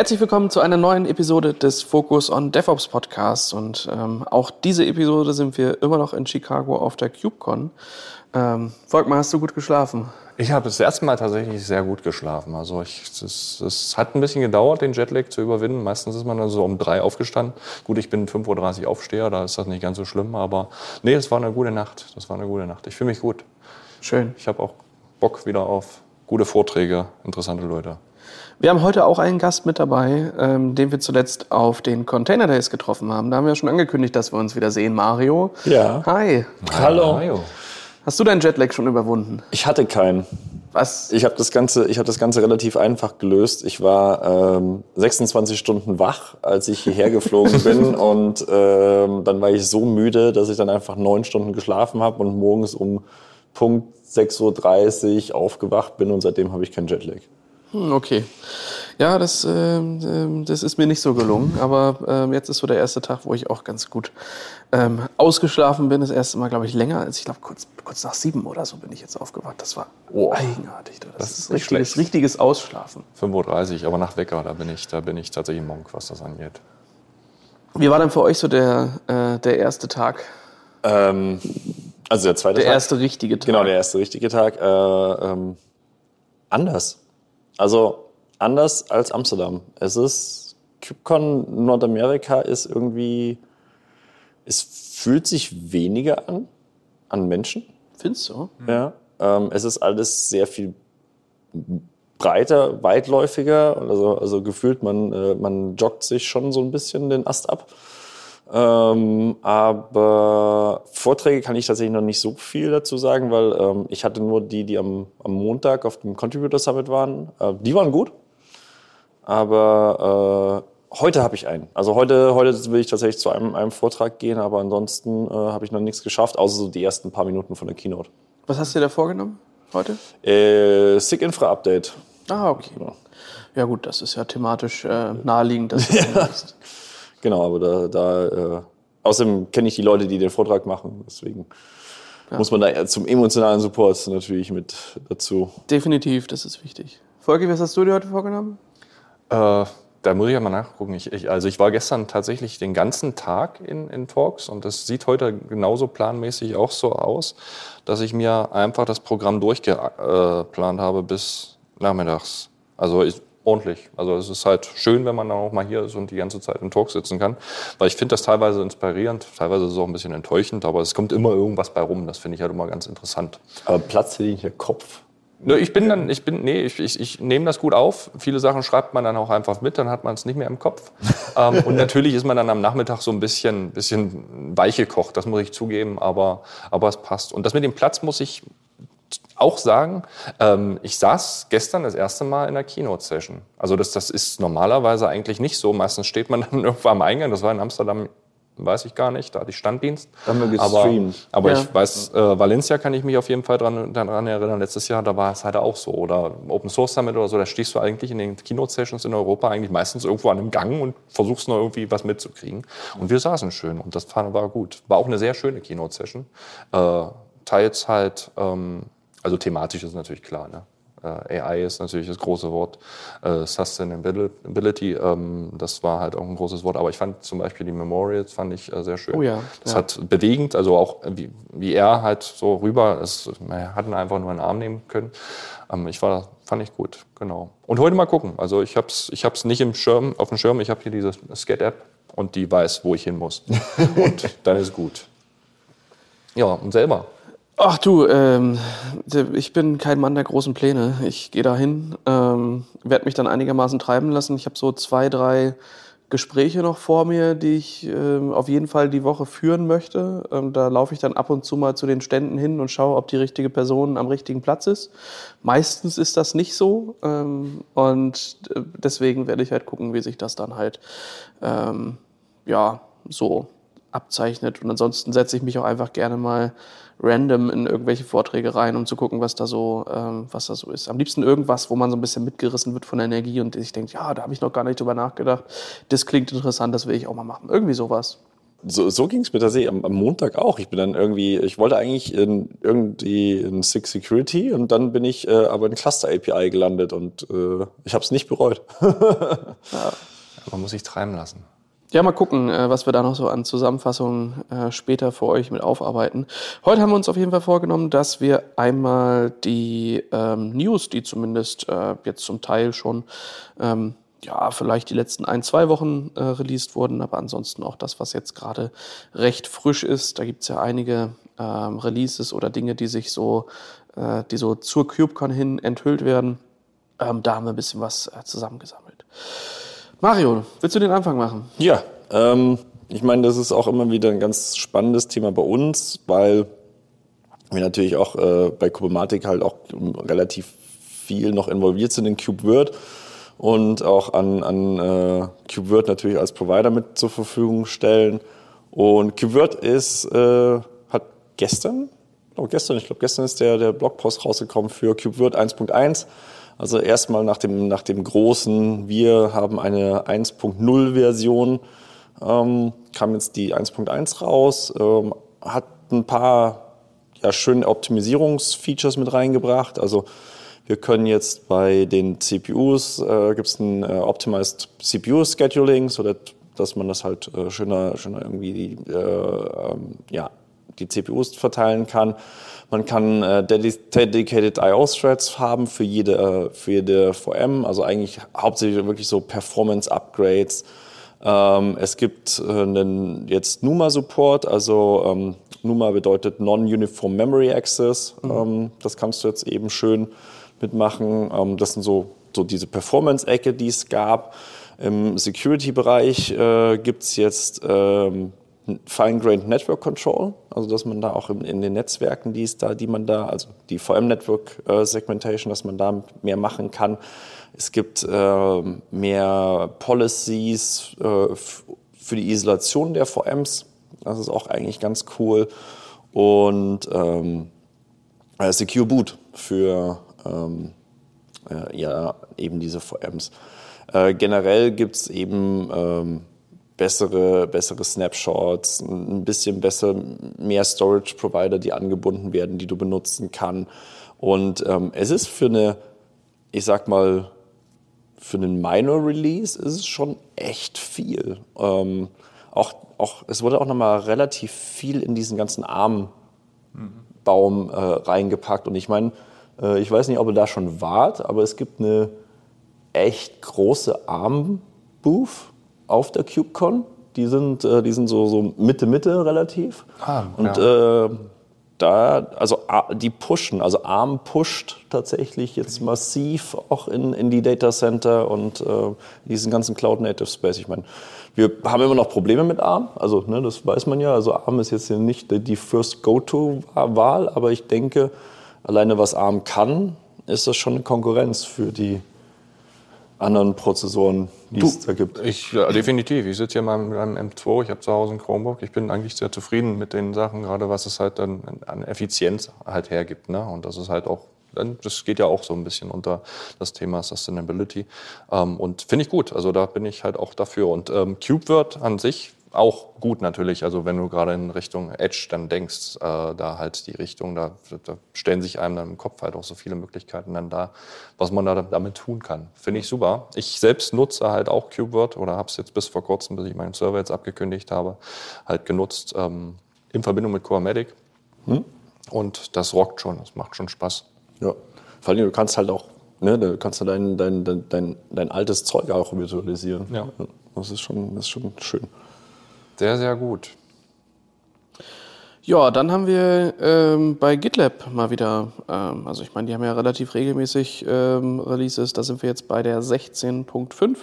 Herzlich willkommen zu einer neuen Episode des Focus on DevOps Podcasts. Und ähm, auch diese Episode sind wir immer noch in Chicago auf der KubeCon. Ähm, Volkmar, hast du gut geschlafen? Ich habe das erste Mal tatsächlich sehr gut geschlafen. Also es hat ein bisschen gedauert, den Jetlag zu überwinden. Meistens ist man dann so um drei aufgestanden. Gut, ich bin 5.30 Uhr Aufsteher, da ist das nicht ganz so schlimm. Aber nee, es war eine gute Nacht. Das war eine gute Nacht. Ich fühle mich gut. Schön. Ich habe auch Bock wieder auf gute Vorträge, interessante Leute. Wir haben heute auch einen Gast mit dabei, ähm, den wir zuletzt auf den Container Days getroffen haben. Da haben wir schon angekündigt, dass wir uns wieder sehen. Mario. Ja. Hi. Hallo. Mario. Hast du deinen Jetlag schon überwunden? Ich hatte keinen. Was? Ich habe das Ganze, ich habe das Ganze relativ einfach gelöst. Ich war ähm, 26 Stunden wach, als ich hierher geflogen bin, und ähm, dann war ich so müde, dass ich dann einfach neun Stunden geschlafen habe und morgens um Punkt 6.30 Uhr aufgewacht bin und seitdem habe ich keinen Jetlag. Hm, okay. Ja, das, äh, das ist mir nicht so gelungen. Aber äh, jetzt ist so der erste Tag, wo ich auch ganz gut ähm, ausgeschlafen bin. Das erste Mal, glaube ich, länger als ich glaube, kurz, kurz nach sieben oder so bin ich jetzt aufgewacht. Das war oh. eigenartig. Das, das, ist richtiges, richtiges Ausschlafen. 5.30 Uhr, aber nach Wecker, da bin ich, da bin ich tatsächlich Monk, was das angeht. Wie war denn für euch so der, äh, der erste Tag? Ähm, also der zweite der Tag. Der erste richtige Tag. Genau, der erste richtige Tag. Äh, ähm, anders. Also anders als Amsterdam. Es ist, KubeCon Nordamerika ist irgendwie, es fühlt sich weniger an, an Menschen. Findest du? Ja. Ähm, es ist alles sehr viel breiter, weitläufiger. Also, also gefühlt, man, äh, man joggt sich schon so ein bisschen den Ast ab. Ähm, aber Vorträge kann ich tatsächlich noch nicht so viel dazu sagen, weil ähm, ich hatte nur die, die am, am Montag auf dem Contributor Summit waren. Äh, die waren gut. Aber äh, heute habe ich einen. Also heute, heute will ich tatsächlich zu einem, einem Vortrag gehen, aber ansonsten äh, habe ich noch nichts geschafft, außer so die ersten paar Minuten von der Keynote. Was hast du dir da vorgenommen heute? Äh, SIG Infra Update. Ah, okay. Ja. ja gut, das ist ja thematisch äh, naheliegend, dass du ja. Genau, aber da, da äh, außerdem kenne ich die Leute, die den Vortrag machen, deswegen ja. muss man da zum emotionalen Support natürlich mit dazu. Definitiv, das ist wichtig. Volker, was hast du dir heute vorgenommen? Äh, da muss ich ja mal nachgucken. Ich, ich, also ich war gestern tatsächlich den ganzen Tag in, in Talks und das sieht heute genauso planmäßig auch so aus, dass ich mir einfach das Programm durchgeplant habe bis nachmittags. Also ich, ordentlich. Also es ist halt schön, wenn man dann auch mal hier ist und die ganze Zeit im Talk sitzen kann. Weil ich finde das teilweise inspirierend, teilweise ist es auch ein bisschen enttäuschend, aber es kommt immer irgendwas bei rum. Das finde ich halt immer ganz interessant. Aber Platz für den Kopf. Ne, ich bin dann, ich bin, nee, ich, ich, ich nehme das gut auf. Viele Sachen schreibt man dann auch einfach mit, dann hat man es nicht mehr im Kopf. ähm, und natürlich ist man dann am Nachmittag so ein bisschen, bisschen weich gekocht, das muss ich zugeben, aber, aber es passt. Und das mit dem Platz muss ich auch sagen, ähm, ich saß gestern das erste Mal in der Keynote-Session. Also das, das ist normalerweise eigentlich nicht so. Meistens steht man dann irgendwo am Eingang. Das war in Amsterdam, weiß ich gar nicht. Da hatte ich Standdienst. Da haben wir gestreamt. Aber, aber ja. ich weiß, äh, Valencia kann ich mich auf jeden Fall dran, daran erinnern. Letztes Jahr, da war es halt auch so. Oder Open Source Summit oder so, da stehst du eigentlich in den Keynote-Sessions in Europa eigentlich meistens irgendwo an einem Gang und versuchst noch irgendwie was mitzukriegen. Und wir saßen schön und das war gut. War auch eine sehr schöne Keynote-Session. Äh, teils halt... Ähm, also thematisch ist natürlich klar. Ne? Äh, AI ist natürlich das große Wort. Äh, Sustainability, ähm, das war halt auch ein großes Wort. Aber ich fand zum Beispiel die Memorials fand ich äh, sehr schön. Oh ja, das ja. hat bewegend, also auch wie, wie er halt so rüber, es, wir hatten einfach nur einen Arm nehmen können. Ähm, ich war, fand ich gut, genau. Und heute mal gucken. Also ich habe es ich hab's nicht im Schirm, auf dem Schirm. Ich habe hier diese Skate-App und die weiß, wo ich hin muss. und dann ist gut. Ja, und selber. Ach du, ähm, ich bin kein Mann der großen Pläne. Ich gehe da hin, ähm, werde mich dann einigermaßen treiben lassen. Ich habe so zwei, drei Gespräche noch vor mir, die ich ähm, auf jeden Fall die Woche führen möchte. Ähm, da laufe ich dann ab und zu mal zu den Ständen hin und schaue, ob die richtige Person am richtigen Platz ist. Meistens ist das nicht so ähm, und äh, deswegen werde ich halt gucken, wie sich das dann halt ähm, ja so abzeichnet. Und ansonsten setze ich mich auch einfach gerne mal random in irgendwelche Vorträge rein, um zu gucken, was da so, ähm, was da so ist. Am liebsten irgendwas, wo man so ein bisschen mitgerissen wird von der Energie und ich denke, ja, da habe ich noch gar nicht drüber nachgedacht. Das klingt interessant, das will ich auch mal machen. Irgendwie sowas. so, so ging es mir tatsächlich am, am, Montag auch. Ich bin dann irgendwie, ich wollte eigentlich in, irgendwie in Six Security und dann bin ich äh, aber in Cluster API gelandet und äh, ich habe es nicht bereut. ja. Man muss sich treiben lassen. Ja, mal gucken, äh, was wir da noch so an Zusammenfassungen äh, später für euch mit aufarbeiten. Heute haben wir uns auf jeden Fall vorgenommen, dass wir einmal die ähm, News, die zumindest äh, jetzt zum Teil schon ähm, ja, vielleicht die letzten ein, zwei Wochen äh, released wurden, aber ansonsten auch das, was jetzt gerade recht frisch ist. Da gibt es ja einige ähm, Releases oder Dinge, die sich so, äh, die so zur CubeCon hin enthüllt werden. Ähm, da haben wir ein bisschen was äh, zusammengesammelt. Mario, willst du den Anfang machen? Ja, ähm, ich meine, das ist auch immer wieder ein ganz spannendes Thema bei uns, weil wir natürlich auch äh, bei Kubematik halt auch relativ viel noch involviert sind in CubeWord und auch an, an äh, KubeWord natürlich als Provider mit zur Verfügung stellen. Und KubeWord ist, äh, hat gestern, oh, gestern, ich glaube gestern ist der, der Blogpost rausgekommen für KubeWord 1.1. Also erstmal nach dem, nach dem großen, wir haben eine 1.0 Version, ähm, kam jetzt die 1.1 raus, ähm, hat ein paar ja, schöne Optimisierungsfeatures mit reingebracht. Also wir können jetzt bei den CPUs, äh, gibt es ein äh, Optimized CPU Scheduling, so dass, man das halt äh, schöner, schöner irgendwie äh, ähm, ja, die CPUs verteilen kann. Man kann äh, dedicated IO-Threads haben für jede, äh, für jede VM, also eigentlich hauptsächlich wirklich so Performance-Upgrades. Ähm, es gibt äh, einen jetzt NUMA-Support, also ähm, NUMA bedeutet Non-Uniform Memory Access. Mhm. Ähm, das kannst du jetzt eben schön mitmachen. Ähm, das sind so, so diese Performance-Ecke, die es gab. Im Security-Bereich äh, gibt es jetzt ähm, Fine-Grained Network Control, also dass man da auch in, in, den Netzwerken, die es da, die man da, also die VM-Network äh, Segmentation, dass man da mehr machen kann. Es gibt äh, mehr Policies äh, für die Isolation der VMs. Das ist auch eigentlich ganz cool. Und ähm, äh, Secure Boot für ähm, äh, ja, eben diese VMs. Äh, generell gibt es eben ähm, bessere, bessere Snapshots, ein bisschen besser, mehr Storage-Provider, die angebunden werden, die du benutzen kann. Und ähm, es ist für eine, ich sag mal, für einen Minor Release ist es schon echt viel. Ähm, auch, auch, es wurde auch nochmal relativ viel in diesen ganzen Armbaum äh, reingepackt. Und ich meine, äh, ich weiß nicht, ob ihr da schon wart, aber es gibt eine echt große Arm-Booth auf der CubeCon. Die sind, äh, die sind so, so Mitte, Mitte relativ. Ah, und ja. äh, da, also die pushen, also ARM pusht tatsächlich jetzt massiv auch in, in die Data Center und äh, diesen ganzen Cloud Native Space. Ich meine, wir haben immer noch Probleme mit ARM, also ne, das weiß man ja. Also ARM ist jetzt nicht die First Go-To-Wahl, aber ich denke, alleine was ARM kann, ist das schon eine Konkurrenz für die anderen Prozessoren, die du, es da gibt. Ich, ja, definitiv. Ich sitze hier mal mit einem M2, ich habe zu Hause einen Chromebook. Ich bin eigentlich sehr zufrieden mit den Sachen, gerade was es halt dann an Effizienz halt hergibt. Ne? Und das ist halt auch das geht ja auch so ein bisschen unter das Thema Sustainability. Ähm, und finde ich gut. Also da bin ich halt auch dafür. Und ähm, CubeWord an sich auch gut natürlich. Also wenn du gerade in Richtung Edge dann denkst, äh, da halt die Richtung, da, da, stellen sich einem dann im Kopf halt auch so viele Möglichkeiten dann da, was man da damit tun kann. Finde ich super. Ich selbst nutze halt auch KubeWord oder habe es jetzt bis vor kurzem, bis ich meinen Server jetzt abgekündigt habe, halt genutzt ähm, in Verbindung mit Core Hm? Und das rockt schon, das macht schon Spaß. Ja, vor allem du kannst halt auch, ne, du kannst dein, dein, dein, dein, dein altes Zeug auch virtualisieren. Ja. Das ist schon, das ist schon schön. Sehr, sehr gut. Ja, dann haben wir ähm, bei GitLab mal wieder, ähm, also ich meine, die haben ja relativ regelmäßig ähm, Releases, da sind wir jetzt bei der 16.5,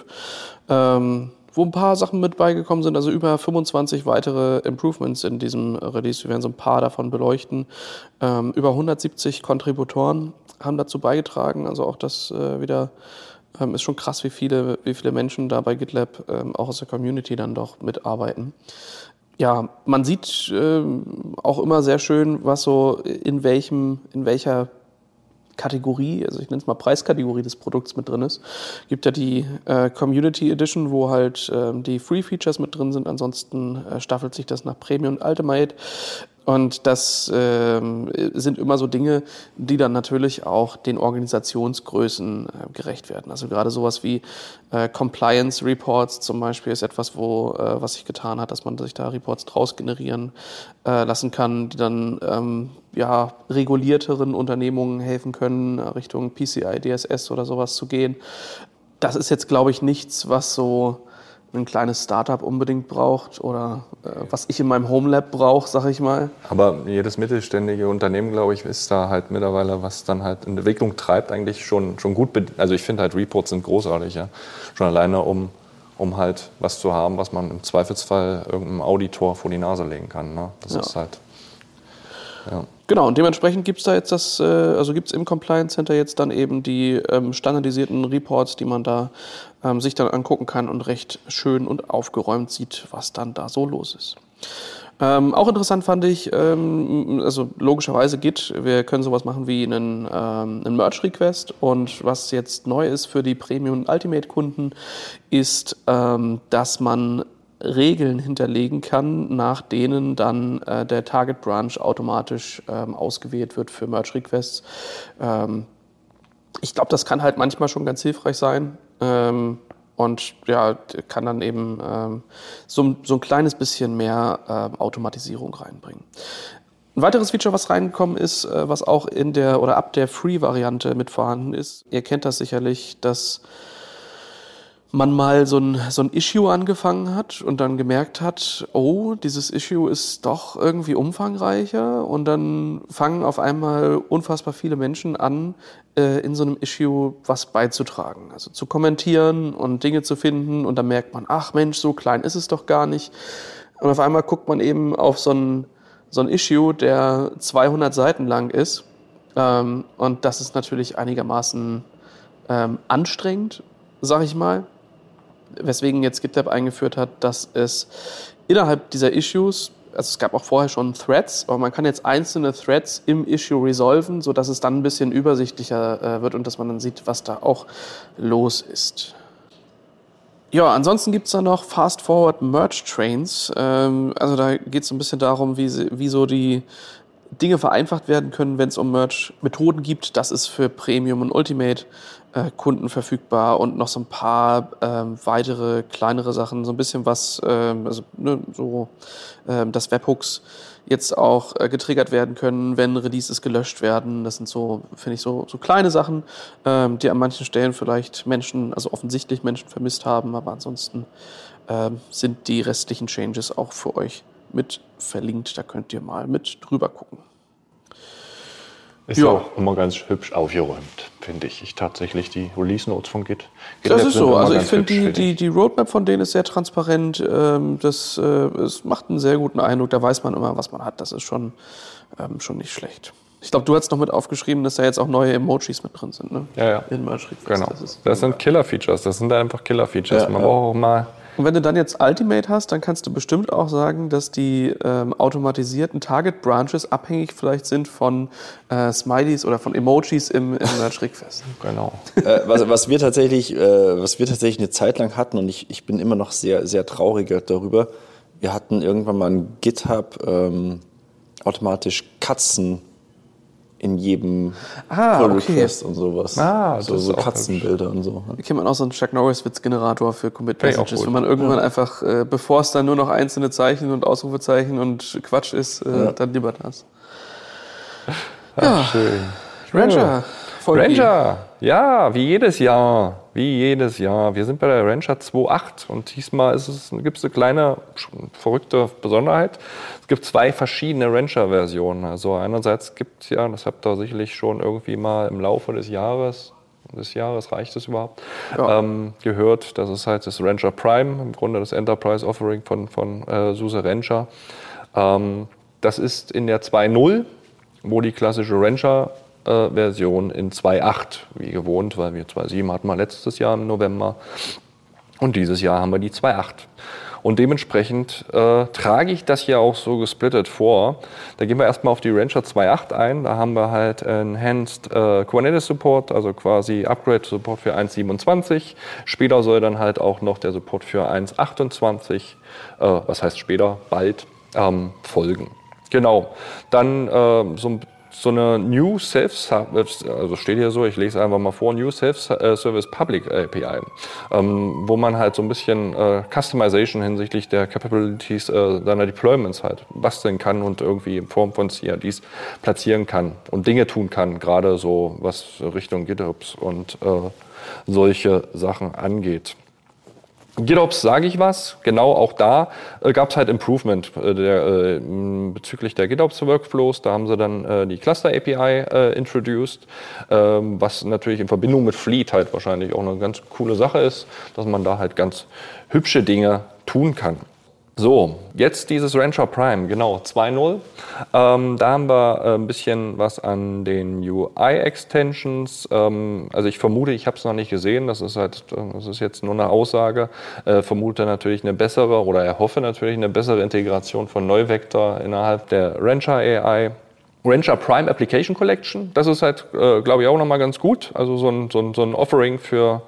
ähm, wo ein paar Sachen mit beigekommen sind, also über 25 weitere Improvements in diesem Release. Wir werden so ein paar davon beleuchten. Ähm, über 170 Kontributoren haben dazu beigetragen, also auch das äh, wieder ähm, ist schon krass, wie viele, wie viele Menschen da bei GitLab ähm, auch aus der Community dann doch mitarbeiten. Ja, man sieht ähm, auch immer sehr schön, was so in welchem, in welcher Kategorie, also ich nenne es mal Preiskategorie des Produkts mit drin ist. Gibt ja die äh, Community Edition, wo halt äh, die Free Features mit drin sind. Ansonsten äh, staffelt sich das nach Premium und Ultimate. Und das ähm, sind immer so Dinge, die dann natürlich auch den Organisationsgrößen äh, gerecht werden. Also gerade sowas wie äh, Compliance Reports zum Beispiel ist etwas, wo äh, was sich getan hat, dass man sich da Reports draus generieren äh, lassen kann, die dann ähm, ja regulierteren Unternehmungen helfen können, Richtung PCI DSS oder sowas zu gehen. Das ist jetzt, glaube ich, nichts, was so ein kleines Startup unbedingt braucht oder äh, was ich in meinem Homelab brauche, sag ich mal. Aber jedes mittelständige Unternehmen, glaube ich, ist da halt mittlerweile, was dann halt in Entwicklung treibt, eigentlich schon, schon gut. Also ich finde halt Reports sind großartig, ja. Schon alleine, um, um halt was zu haben, was man im Zweifelsfall irgendeinem Auditor vor die Nase legen kann. Ne? Das ja. ist halt. Genau, und dementsprechend gibt es da jetzt das, äh, also gibt es im Compliance Center jetzt dann eben die ähm, standardisierten Reports, die man da ähm, sich dann angucken kann und recht schön und aufgeräumt sieht, was dann da so los ist. Ähm, auch interessant fand ich, ähm, also logischerweise Git, wir können sowas machen wie einen, ähm, einen Merge-Request. Und was jetzt neu ist für die Premium- und Ultimate-Kunden, ist, ähm, dass man Regeln hinterlegen kann, nach denen dann äh, der Target Branch automatisch ähm, ausgewählt wird für Merge Requests. Ähm, ich glaube, das kann halt manchmal schon ganz hilfreich sein. Ähm, und ja, kann dann eben ähm, so, so, ein kleines bisschen mehr äh, Automatisierung reinbringen. Ein weiteres Feature, was reingekommen ist, äh, was auch in der oder ab der Free-Variante mit vorhanden ist, ihr kennt das sicherlich, dass man mal so ein, so ein Issue angefangen hat und dann gemerkt hat, oh, dieses Issue ist doch irgendwie umfangreicher und dann fangen auf einmal unfassbar viele Menschen an, äh, in so einem Issue was beizutragen, also zu kommentieren und Dinge zu finden und dann merkt man, ach Mensch, so klein ist es doch gar nicht. Und auf einmal guckt man eben auf so ein, so ein Issue, der 200 Seiten lang ist ähm, und das ist natürlich einigermaßen ähm, anstrengend, sag ich mal weswegen jetzt GitLab eingeführt hat, dass es innerhalb dieser Issues, also es gab auch vorher schon Threads, aber man kann jetzt einzelne Threads im Issue resolven, sodass es dann ein bisschen übersichtlicher äh, wird und dass man dann sieht, was da auch los ist. Ja, ansonsten gibt es da noch Fast Forward Merge Trains. Ähm, also da geht es ein bisschen darum, wie, wie so die Dinge vereinfacht werden können, wenn es um Merge-Methoden gibt. Das ist für Premium und Ultimate äh, Kunden verfügbar und noch so ein paar ähm, weitere kleinere Sachen, so ein bisschen was, ähm, also ne, so, ähm, dass Webhooks jetzt auch äh, getriggert werden können, wenn Releases gelöscht werden. Das sind so, finde ich, so, so kleine Sachen, ähm, die an manchen Stellen vielleicht Menschen, also offensichtlich Menschen vermisst haben, aber ansonsten ähm, sind die restlichen Changes auch für euch mit verlinkt. Da könnt ihr mal mit drüber gucken. Ist ja. auch immer ganz hübsch aufgeräumt, finde ich. Ich tatsächlich die Release Notes von Git. Git das ist so. Also ich finde die, die, die Roadmap von denen ist sehr transparent. Ähm, das, äh, es macht einen sehr guten Eindruck. Da weiß man immer, was man hat. Das ist schon, ähm, schon nicht schlecht. Ich glaube, du hast noch mit aufgeschrieben, dass da jetzt auch neue Emojis mit drin sind. Ne? Ja, ja. In genau. Das, das sind Killer-Features. Das sind einfach Killer-Features. Ja, man ja. braucht auch mal und wenn du dann jetzt Ultimate hast, dann kannst du bestimmt auch sagen, dass die ähm, automatisierten Target Branches abhängig vielleicht sind von äh, Smileys oder von Emojis im, im Merch Request. genau. äh, was, was, wir tatsächlich, äh, was wir tatsächlich eine Zeit lang hatten und ich, ich bin immer noch sehr, sehr traurig darüber. Wir hatten irgendwann mal ein GitHub ähm, automatisch Katzen in jedem ah, Pull Request okay. und sowas. Ah, so, so Katzenbilder und so. Da kennt man auch so einen Chuck Norris-Witz-Generator für Commit Messages, wenn man irgendwann ja. einfach, äh, bevor es dann nur noch einzelne Zeichen und Ausrufezeichen und Quatsch ist, äh, ja. dann lieber das. Ach, ja, schön. Ranger. Ranger, ja, wie jedes Jahr. Wie jedes Jahr. Wir sind bei der Ranger 2.8 und diesmal gibt es eine kleine verrückte Besonderheit. Es gibt zwei verschiedene Ranger-Versionen. Also einerseits gibt es ja, das habt ihr sicherlich schon irgendwie mal im Laufe des Jahres, des Jahres reicht es überhaupt, ja. ähm, gehört. Das ist halt das Ranger Prime, im Grunde das Enterprise Offering von, von äh, SUSE Ranger. Ähm, das ist in der 2.0, wo die klassische Ranger äh, Version in 2.8, wie gewohnt, weil wir 2.7 hatten wir letztes Jahr im November. Und dieses Jahr haben wir die 2.8. Und dementsprechend äh, trage ich das hier auch so gesplittet vor. Da gehen wir erstmal auf die Rancher 2.8 ein. Da haben wir halt Enhanced äh, Kubernetes Support, also quasi Upgrade Support für 1.27. Später soll dann halt auch noch der Support für 1.28, äh, was heißt später, bald, ähm, folgen. Genau. Dann äh, so ein so eine New Self, also steht hier so, ich lese einfach mal vor, New Self-Service Public API, ähm, wo man halt so ein bisschen äh, Customization hinsichtlich der Capabilities äh, seiner Deployments halt basteln kann und irgendwie in Form von CRDs platzieren kann und Dinge tun kann, gerade so was Richtung GitHubs und äh, solche Sachen angeht. GitOps sage ich was, genau auch da äh, gab es halt Improvement äh, der, äh, bezüglich der GitOps Workflows. Da haben sie dann äh, die Cluster API äh, introduced, ähm, was natürlich in Verbindung mit Fleet halt wahrscheinlich auch eine ganz coole Sache ist, dass man da halt ganz hübsche Dinge tun kann. So, jetzt dieses Rancher Prime, genau, 2.0. Ähm, da haben wir äh, ein bisschen was an den UI-Extensions. Ähm, also ich vermute, ich habe es noch nicht gesehen, das ist halt, das ist jetzt nur eine Aussage. Äh, vermute natürlich eine bessere oder erhoffe natürlich eine bessere Integration von Neuvector innerhalb der Rancher AI. Rancher Prime Application Collection, das ist halt, äh, glaube ich, auch nochmal ganz gut. Also so ein, so ein, so ein Offering für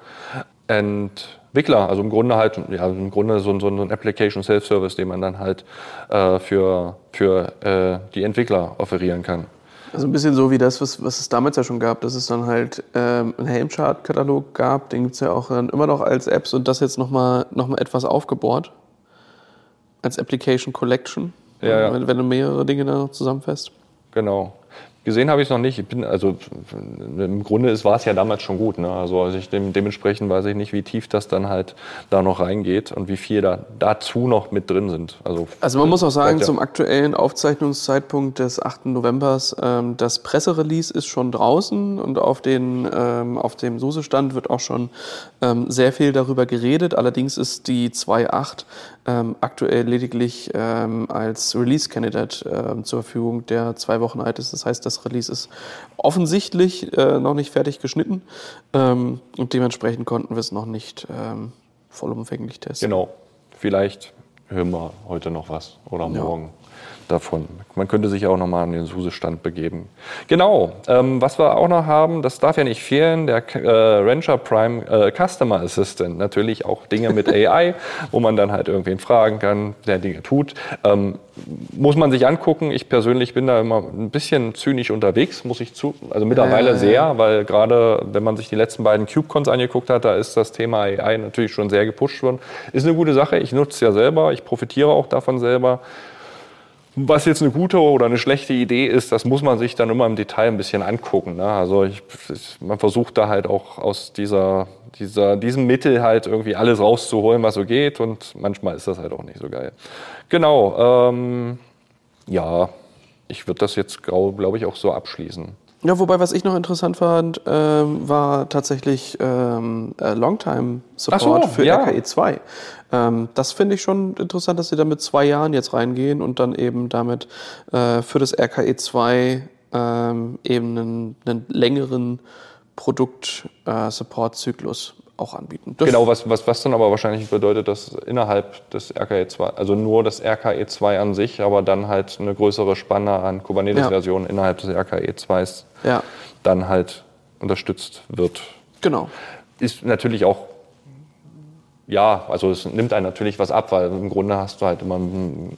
Ent Entwickler, also im Grunde halt, ja, im Grunde so, so, so ein Application Self-Service, den man dann halt äh, für, für äh, die Entwickler offerieren kann. Also ein bisschen so wie das, was, was es damals ja schon gab, dass es dann halt ähm, einen Helmchart-Katalog gab, den gibt es ja auch dann immer noch als Apps und das jetzt nochmal noch mal etwas aufgebohrt. Als Application Collection, ja, ja. Wenn, wenn du mehrere Dinge da zusammenfasst. Genau. Gesehen habe ich es noch nicht. Ich bin, also im Grunde war es ja damals schon gut. Ne? Also, also ich dem, dementsprechend weiß ich nicht, wie tief das dann halt da noch reingeht und wie viel da dazu noch mit drin sind. Also, also man muss auch sagen, ja. zum aktuellen Aufzeichnungszeitpunkt des 8. Novembers, ähm, das Presserelease ist schon draußen und auf, den, ähm, auf dem SUSE-Stand wird auch schon ähm, sehr viel darüber geredet. Allerdings ist die 2.8 ähm, aktuell lediglich ähm, als Release-Candidate ähm, zur Verfügung, der zwei Wochen alt ist. Das heißt, das Release ist offensichtlich äh, noch nicht fertig geschnitten ähm, und dementsprechend konnten wir es noch nicht ähm, vollumfänglich testen. Genau. Vielleicht hören wir heute noch was oder morgen. Davon. Man könnte sich auch nochmal an den SUSE-Stand begeben. Genau, ähm, was wir auch noch haben, das darf ja nicht fehlen, der äh, Rancher Prime äh, Customer Assistant. Natürlich auch Dinge mit AI, wo man dann halt irgendwen fragen kann, der Dinge tut. Ähm, muss man sich angucken. Ich persönlich bin da immer ein bisschen zynisch unterwegs, muss ich zu. Also mittlerweile äh. sehr, weil gerade wenn man sich die letzten beiden CubeCons angeguckt hat, da ist das Thema AI natürlich schon sehr gepusht worden. Ist eine gute Sache. Ich nutze es ja selber, ich profitiere auch davon selber. Was jetzt eine gute oder eine schlechte Idee ist, das muss man sich dann immer im Detail ein bisschen angucken. Ne? Also ich, man versucht da halt auch aus dieser, dieser, diesem Mittel halt irgendwie alles rauszuholen, was so geht und manchmal ist das halt auch nicht so geil. Genau, ähm, ja, ich würde das jetzt, glaube ich, auch so abschließen. Ja, wobei, was ich noch interessant fand, ähm, war tatsächlich ähm, äh, Longtime-Support so, für ja. RKE 2. Ähm, das finde ich schon interessant, dass sie da mit zwei Jahren jetzt reingehen und dann eben damit äh, für das RKE 2 ähm, eben einen, einen längeren Produkt-Support-Zyklus äh, auch anbieten. Das genau, was, was, was dann aber wahrscheinlich bedeutet, dass innerhalb des RKE 2, also nur das RKE 2 an sich, aber dann halt eine größere Spanne an Kubernetes-Versionen ja. innerhalb des RKE 2 ja. dann halt unterstützt wird. Genau. Ist natürlich auch ja, also es nimmt einen natürlich was ab, weil im Grunde hast du halt immer,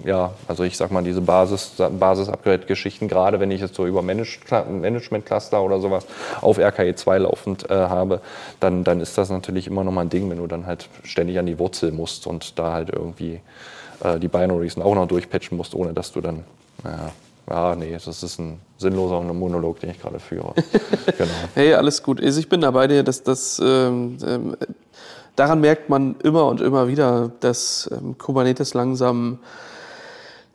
ja, also ich sag mal, diese Basis, Basis-Upgrade-Geschichten, gerade wenn ich jetzt so über Management-Cluster oder sowas auf RKE 2 laufend äh, habe, dann, dann ist das natürlich immer noch mal ein Ding, wenn du dann halt ständig an die Wurzel musst und da halt irgendwie äh, die Binaries auch noch durchpatchen musst, ohne dass du dann, ja, ja, nee, das ist ein sinnloser Monolog, den ich gerade führe. genau. Hey, alles gut. Also ich bin da bei dir, dass das ähm, ähm daran merkt man immer und immer wieder, dass ähm, Kubernetes langsam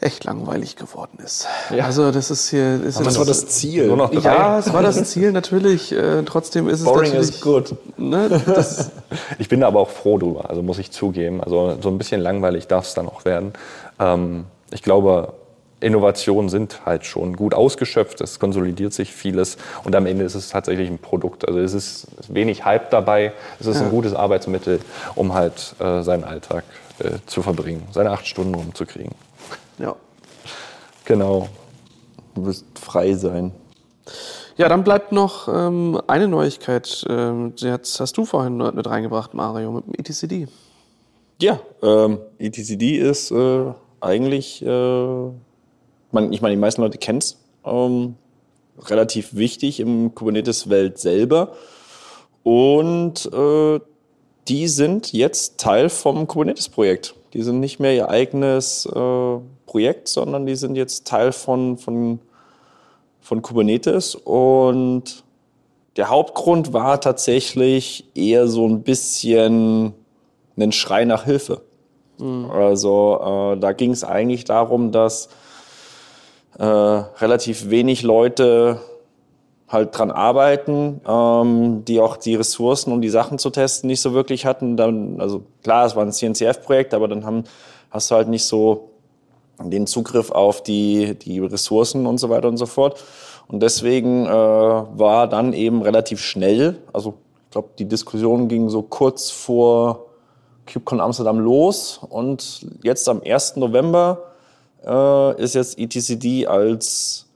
echt langweilig geworden ist. Ja. Also das ist hier. Ist Aber das war das Ziel. Nur noch drei. Ja, es war das Ziel natürlich. Äh, trotzdem ist Boring es natürlich. Boring is good. Ne, ich bin aber auch froh drüber. Also muss ich zugeben. Also so ein bisschen langweilig darf es dann auch werden. Ähm, ich glaube, Innovationen sind halt schon gut ausgeschöpft, es konsolidiert sich vieles und am Ende ist es tatsächlich ein Produkt. Also es ist wenig Hype dabei, es ist ja. ein gutes Arbeitsmittel, um halt äh, seinen Alltag äh, zu verbringen, seine acht Stunden rumzukriegen. Ja. Genau. Du wirst frei sein. Ja, dann bleibt noch ähm, eine Neuigkeit. Ähm, jetzt hast du vorhin mit reingebracht, Mario, mit dem ETCD. Ja, ähm, ETCD ist äh, eigentlich, äh, man, ich meine, die meisten Leute kennen es, ähm, relativ wichtig im Kubernetes-Welt selber. Und äh, die sind jetzt Teil vom Kubernetes-Projekt. Die sind nicht mehr ihr eigenes äh, Projekt, sondern die sind jetzt Teil von, von, von Kubernetes. Und der Hauptgrund war tatsächlich eher so ein bisschen ein Schrei nach Hilfe. Mhm. Also äh, da ging es eigentlich darum, dass äh, relativ wenig Leute halt dran arbeiten, ähm, die auch die Ressourcen, um die Sachen zu testen, nicht so wirklich hatten. Dann, also klar, es war ein CNCF-Projekt, aber dann haben, hast du halt nicht so den Zugriff auf die, die Ressourcen und so weiter und so fort. Und deswegen äh, war dann eben relativ schnell, also ich glaube, die Diskussion ging so kurz vor KubeCon Amsterdam los und jetzt am 1. November äh, ist jetzt ETCD als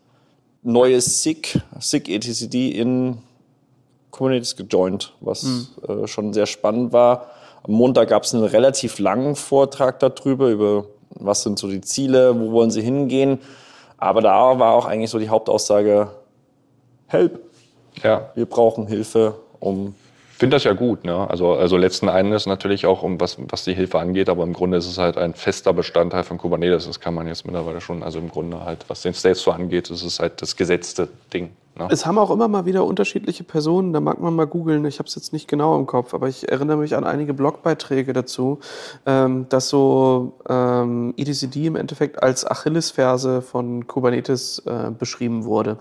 neues SIG, SIG ETCD in Kubernetes gejoint, was mhm. äh, schon sehr spannend war. Am Montag gab es einen relativ langen Vortrag darüber, über was sind so die Ziele, wo wollen sie hingehen. Aber da war auch eigentlich so die Hauptaussage, Help. Ja. Wir brauchen Hilfe, um finde das ja gut. Ne? Also, also letzten Endes natürlich auch, um was, was die Hilfe angeht, aber im Grunde ist es halt ein fester Bestandteil von Kubernetes. Das kann man jetzt mittlerweile schon, also im Grunde halt, was den State so angeht, ist es halt das gesetzte Ding. Ne? Es haben auch immer mal wieder unterschiedliche Personen, da mag man mal googeln, ich habe es jetzt nicht genau im Kopf, aber ich erinnere mich an einige Blogbeiträge dazu, ähm, dass so ähm, etcd im Endeffekt als Achillesferse von Kubernetes äh, beschrieben wurde.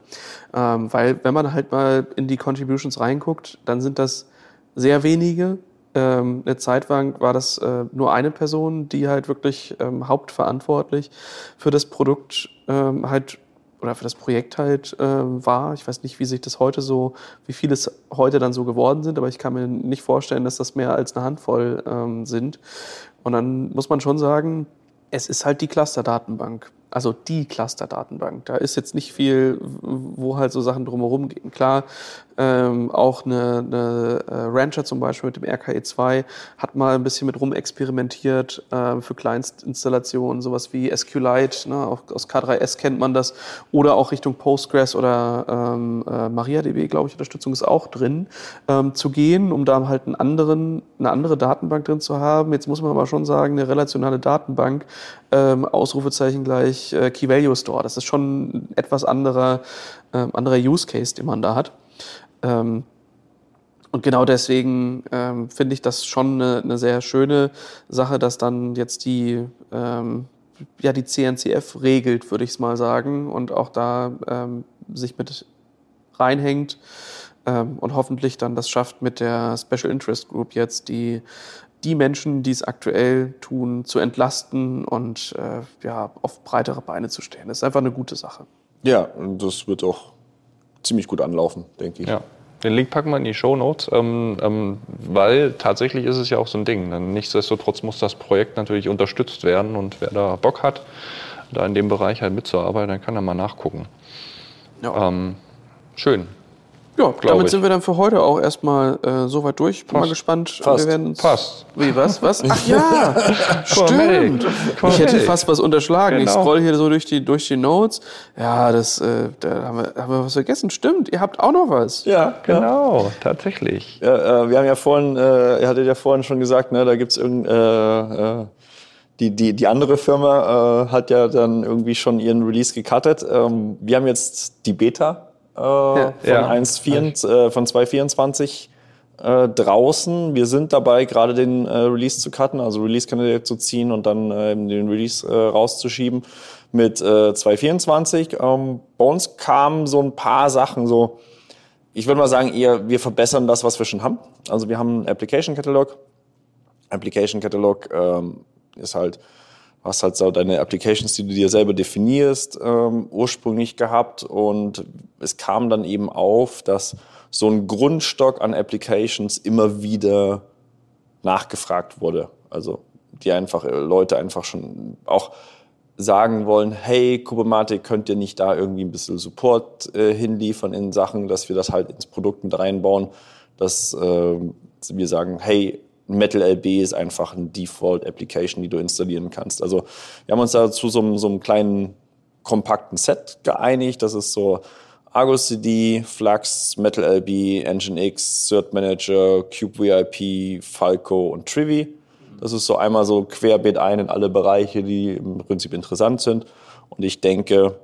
Ähm, weil wenn man halt mal in die Contributions reinguckt, dann sind das sehr wenige. Ähm, eine Zeit lang war das äh, nur eine Person, die halt wirklich ähm, hauptverantwortlich für das Produkt ähm, halt oder für das Projekt halt ähm, war. Ich weiß nicht, wie sich das heute so, wie viele es heute dann so geworden sind, aber ich kann mir nicht vorstellen, dass das mehr als eine Handvoll ähm, sind. Und dann muss man schon sagen, es ist halt die Cluster-Datenbank also die Cluster-Datenbank. Da ist jetzt nicht viel, wo halt so Sachen drumherum gehen. Klar, ähm, auch eine, eine äh, Rancher zum Beispiel mit dem RKE2 hat mal ein bisschen mit rumexperimentiert äh, für Kleinstinstallationen, sowas wie SQLite, ne, auch aus K3S kennt man das, oder auch Richtung Postgres oder ähm, äh, MariaDB, glaube ich, Unterstützung ist auch drin, ähm, zu gehen, um da halt einen anderen, eine andere Datenbank drin zu haben. Jetzt muss man aber schon sagen, eine relationale Datenbank, ähm, Ausrufezeichen gleich äh, Key Value Store. Das ist schon ein etwas anderer, äh, anderer Use Case, den man da hat. Ähm, und genau deswegen ähm, finde ich das schon eine, eine, sehr schöne Sache, dass dann jetzt die, ähm, ja, die CNCF regelt, würde ich es mal sagen, und auch da ähm, sich mit reinhängt ähm, und hoffentlich dann das schafft mit der Special Interest Group jetzt die die Menschen, die es aktuell tun, zu entlasten und äh, ja, auf breitere Beine zu stellen. Das ist einfach eine gute Sache. Ja, und das wird auch ziemlich gut anlaufen, denke ich. Ja. Den Link packen wir in die Show Notes, ähm, ähm, weil tatsächlich ist es ja auch so ein Ding. Nichtsdestotrotz muss das Projekt natürlich unterstützt werden und wer da Bock hat, da in dem Bereich halt mitzuarbeiten, dann kann er mal nachgucken. Ja. Ähm, schön. Ja, damit ich. sind wir dann für heute auch erstmal äh, soweit durch. Bin mal gespannt. Fast. Wir werden uns Passt. Wie, was? Was? Ach ja, stimmt. Ich hätte fast was unterschlagen. Genau. Ich scroll hier so durch die, durch die Notes. Ja, das, äh, da haben wir, haben wir was vergessen. Stimmt, ihr habt auch noch was. Ja, genau, ja. tatsächlich. Ja, äh, wir haben ja vorhin, äh, ihr hattet ja vorhin schon gesagt, ne, da gibt's irgend, äh, äh, die, die, die andere Firma äh, hat ja dann irgendwie schon ihren Release gecuttet. Ähm, wir haben jetzt die Beta äh, ja. von, ja. 1, äh, von 2.24 äh, draußen. Wir sind dabei, gerade den äh, Release zu cutten, also Release-Candidate zu ziehen und dann äh, den Release äh, rauszuschieben mit äh, 2.24. Ähm, bei uns kamen so ein paar Sachen, so ich würde mal sagen, eher, wir verbessern das, was wir schon haben. Also wir haben einen Application Catalog. Application Catalog ähm, ist halt hast halt so deine Applications, die du dir selber definierst, ähm, ursprünglich gehabt. Und es kam dann eben auf, dass so ein Grundstock an Applications immer wieder nachgefragt wurde. Also die einfach äh, Leute einfach schon auch sagen wollen, hey, Kubernetes, könnt ihr nicht da irgendwie ein bisschen Support äh, hinliefern in Sachen, dass wir das halt ins Produkt mit reinbauen, dass äh, wir sagen, hey, Metal LB ist einfach ein Default Application, die du installieren kannst. Also wir haben uns da zu so, so einem kleinen kompakten Set geeinigt. Das ist so Argo CD, Flux, Metal LB, Nginx, Cert Manager, Cube VIP, Falco und Trivi. Das ist so einmal so querbeet ein in alle Bereiche, die im Prinzip interessant sind. Und ich denke,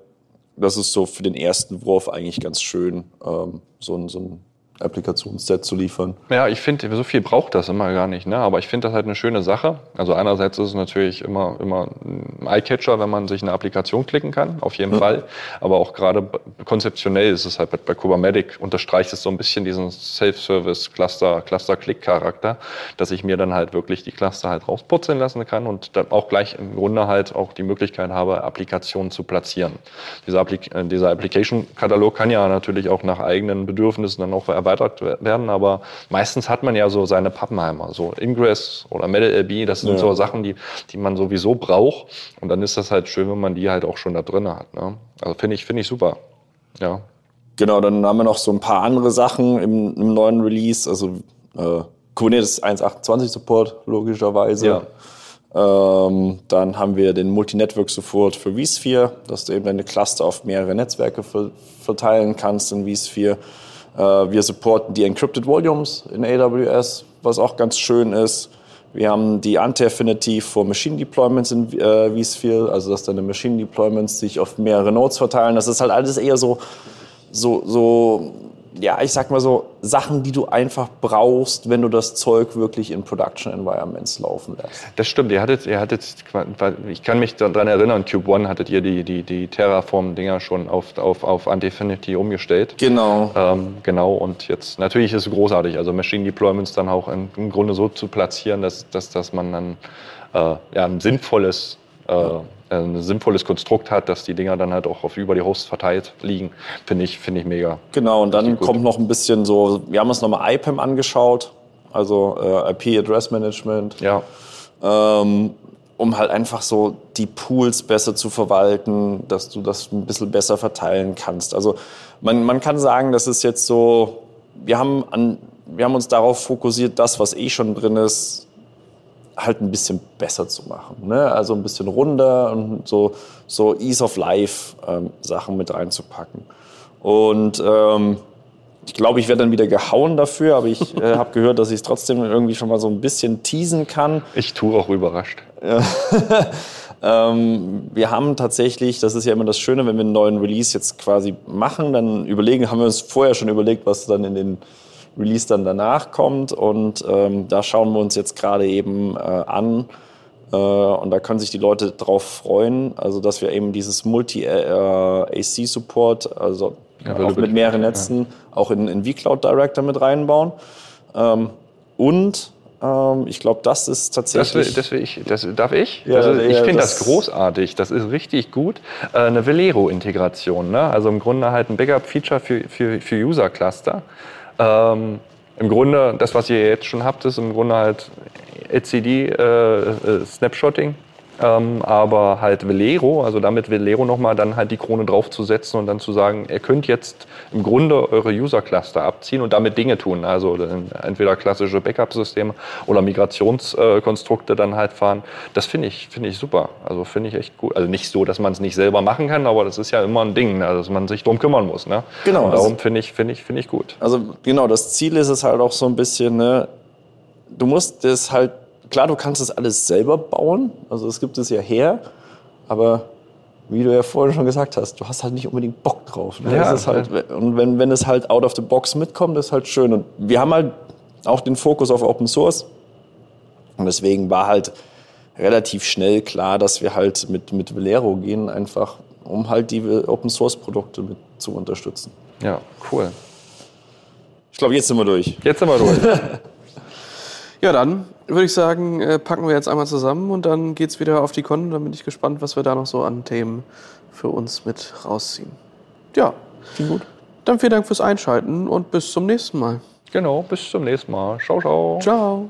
das ist so für den ersten Wurf eigentlich ganz schön, ähm, so, so ein Applikationsset zu liefern. Ja, ich finde, so viel braucht das immer gar nicht. Ne? Aber ich finde das halt eine schöne Sache. Also einerseits ist es natürlich immer, immer ein Eyecatcher, wenn man sich eine Applikation klicken kann, auf jeden ja. Fall. Aber auch gerade konzeptionell ist es halt bei, bei Kubernetes, unterstreicht es so ein bisschen diesen Self-Service Cluster, Cluster-Click-Charakter, dass ich mir dann halt wirklich die Cluster halt rausputzeln lassen kann und dann auch gleich im Grunde halt auch die Möglichkeit habe, Applikationen zu platzieren. Dieser, Applik äh, dieser Application-Katalog kann ja natürlich auch nach eigenen Bedürfnissen dann auch erweitert werden, aber meistens hat man ja so seine Pappenheimer, so Ingress oder MetalLB, das sind ja. so Sachen, die, die man sowieso braucht und dann ist das halt schön, wenn man die halt auch schon da drin hat. Ne? Also finde ich, finde ich super. Ja. Genau, dann haben wir noch so ein paar andere Sachen im, im neuen Release, also äh, Kubernetes 1.28 Support, logischerweise. Ja. Ähm, dann haben wir den Multi-Network Support für vSphere, dass du eben deine Cluster auf mehrere Netzwerke verteilen kannst in vSphere. Äh, wir supporten die Encrypted Volumes in AWS, was auch ganz schön ist. Wir haben die Anti-Affinity for Machine Deployments in äh, vSphere, also dass deine Machine Deployments sich auf mehrere Nodes verteilen. Das ist halt alles eher so, so, so ja, ich sag mal so, Sachen, die du einfach brauchst, wenn du das Zeug wirklich in Production Environments laufen lässt. Das stimmt. Ihr hattet, ihr hattet, ich kann mich daran erinnern, Cube One hattet ihr die, die, die Terraform-Dinger schon auf, auf, auf Antifinity umgestellt. Genau. Ähm, genau. Und jetzt, natürlich ist es großartig, also Machine Deployments dann auch in, im Grunde so zu platzieren, dass, dass, dass man dann äh, ja, ein sinnvolles äh, ein sinnvolles Konstrukt hat, dass die Dinger dann halt auch auf über die Hosts verteilt liegen, finde ich, finde ich mega. Genau, und dann kommt noch ein bisschen so, wir haben uns nochmal IPAM angeschaut, also äh, IP Address Management. Ja. Ähm, um halt einfach so die Pools besser zu verwalten, dass du das ein bisschen besser verteilen kannst. Also man, man kann sagen, das ist jetzt so, wir haben, an, wir haben uns darauf fokussiert, das, was eh schon drin ist, halt ein bisschen besser zu machen. Ne? Also ein bisschen runder und so, so Ease of Life ähm, Sachen mit reinzupacken. Und ähm, ich glaube, ich werde dann wieder gehauen dafür, aber ich äh, habe gehört, dass ich es trotzdem irgendwie schon mal so ein bisschen teasen kann. Ich tue auch überrascht. ähm, wir haben tatsächlich, das ist ja immer das Schöne, wenn wir einen neuen Release jetzt quasi machen, dann überlegen, haben wir uns vorher schon überlegt, was dann in den Release dann danach kommt. Und ähm, da schauen wir uns jetzt gerade eben äh, an. Äh, und da können sich die Leute drauf freuen, also dass wir eben dieses Multi-AC-Support, äh, also ja, auch mit mehreren Netzen, ja. auch in, in vCloud Director mit reinbauen. Ähm, und ähm, ich glaube, das ist tatsächlich. Das, will, das, will ich, das darf ich? Ja, also ich finde das, das, großartig. Das ist richtig gut. Äh, eine Velero-Integration. Ne? Also im Grunde halt ein Backup-Feature für, für, für User-Cluster. Ähm, Im Grunde, das, was ihr jetzt schon habt, ist im Grunde halt etcd äh, äh, Snapshotting ähm, aber halt Velero, also damit Velero nochmal dann halt die Krone draufzusetzen und dann zu sagen, ihr könnt jetzt im Grunde eure User-Cluster abziehen und damit Dinge tun. Also entweder klassische Backup-Systeme oder Migrationskonstrukte dann halt fahren. Das finde ich, finde ich super. Also finde ich echt gut. Also nicht so, dass man es nicht selber machen kann, aber das ist ja immer ein Ding, ne? dass man sich drum kümmern muss. Ne? Genau. Und darum finde ich, finde ich, finde ich gut. Also genau, das Ziel ist es halt auch so ein bisschen, ne? du musst es halt klar, du kannst das alles selber bauen, also es gibt es ja her, aber wie du ja vorhin schon gesagt hast, du hast halt nicht unbedingt Bock drauf. Ne? Ja, halt, und wenn, wenn es halt out of the box mitkommt, ist halt schön. Und wir haben halt auch den Fokus auf Open Source. Und deswegen war halt relativ schnell klar, dass wir halt mit, mit Velero gehen, einfach um halt die Open Source Produkte mit zu unterstützen. Ja, cool. Ich glaube, jetzt sind wir durch. Jetzt sind wir durch. ja, dann würde ich sagen, äh, packen wir jetzt einmal zusammen und dann geht es wieder auf die Con. Dann bin ich gespannt, was wir da noch so an Themen für uns mit rausziehen. Ja, klingt gut. Dann vielen Dank fürs Einschalten und bis zum nächsten Mal. Genau, bis zum nächsten Mal. Ciao, ciao. Ciao.